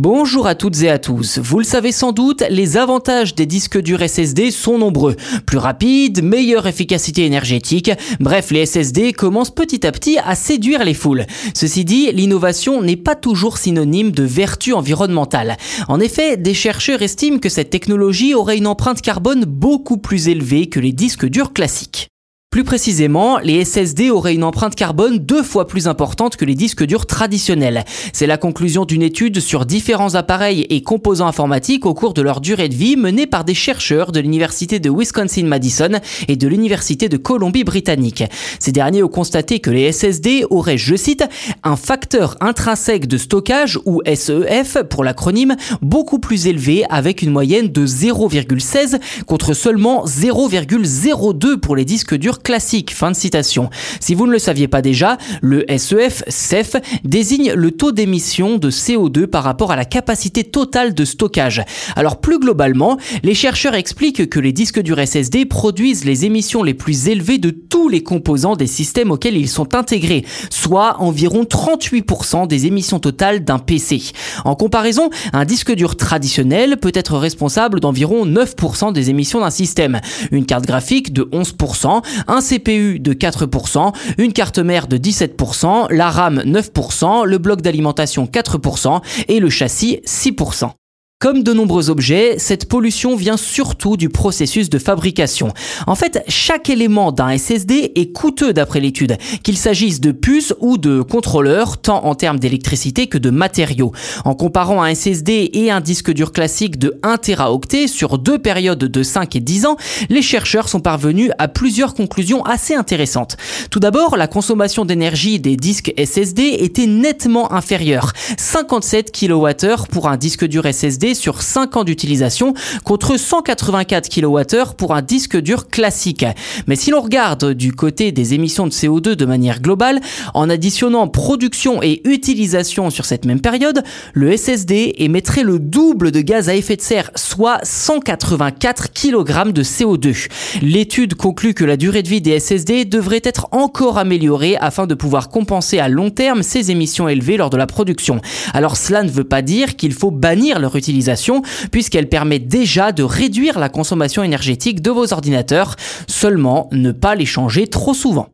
Bonjour à toutes et à tous. Vous le savez sans doute, les avantages des disques durs SSD sont nombreux. Plus rapides, meilleure efficacité énergétique, bref, les SSD commencent petit à petit à séduire les foules. Ceci dit, l'innovation n'est pas toujours synonyme de vertu environnementale. En effet, des chercheurs estiment que cette technologie aurait une empreinte carbone beaucoup plus élevée que les disques durs classiques. Plus précisément, les SSD auraient une empreinte carbone deux fois plus importante que les disques durs traditionnels. C'est la conclusion d'une étude sur différents appareils et composants informatiques au cours de leur durée de vie menée par des chercheurs de l'université de Wisconsin-Madison et de l'université de Colombie-Britannique. Ces derniers ont constaté que les SSD auraient, je cite, un facteur intrinsèque de stockage ou SEF pour l'acronyme beaucoup plus élevé avec une moyenne de 0,16 contre seulement 0,02 pour les disques durs classique. Fin de citation. Si vous ne le saviez pas déjà, le SEF, CEF, désigne le taux d'émission de CO2 par rapport à la capacité totale de stockage. Alors plus globalement, les chercheurs expliquent que les disques durs SSD produisent les émissions les plus élevées de tous les composants des systèmes auxquels ils sont intégrés, soit environ 38% des émissions totales d'un PC. En comparaison, un disque dur traditionnel peut être responsable d'environ 9% des émissions d'un système, une carte graphique de 11%, un CPU de 4%, une carte mère de 17%, la RAM 9%, le bloc d'alimentation 4% et le châssis 6%. Comme de nombreux objets, cette pollution vient surtout du processus de fabrication. En fait, chaque élément d'un SSD est coûteux d'après l'étude, qu'il s'agisse de puces ou de contrôleurs, tant en termes d'électricité que de matériaux. En comparant un SSD et un disque dur classique de 1 Teraoctet sur deux périodes de 5 et 10 ans, les chercheurs sont parvenus à plusieurs conclusions assez intéressantes. Tout d'abord, la consommation d'énergie des disques SSD était nettement inférieure. 57 kWh pour un disque dur SSD sur 5 ans d'utilisation contre 184 kWh pour un disque dur classique. Mais si l'on regarde du côté des émissions de CO2 de manière globale, en additionnant production et utilisation sur cette même période, le SSD émettrait le double de gaz à effet de serre, soit 184 kg de CO2. L'étude conclut que la durée de vie des SSD devrait être encore améliorée afin de pouvoir compenser à long terme ces émissions élevées lors de la production. Alors cela ne veut pas dire qu'il faut bannir leur utilisation puisqu'elle permet déjà de réduire la consommation énergétique de vos ordinateurs, seulement ne pas les changer trop souvent.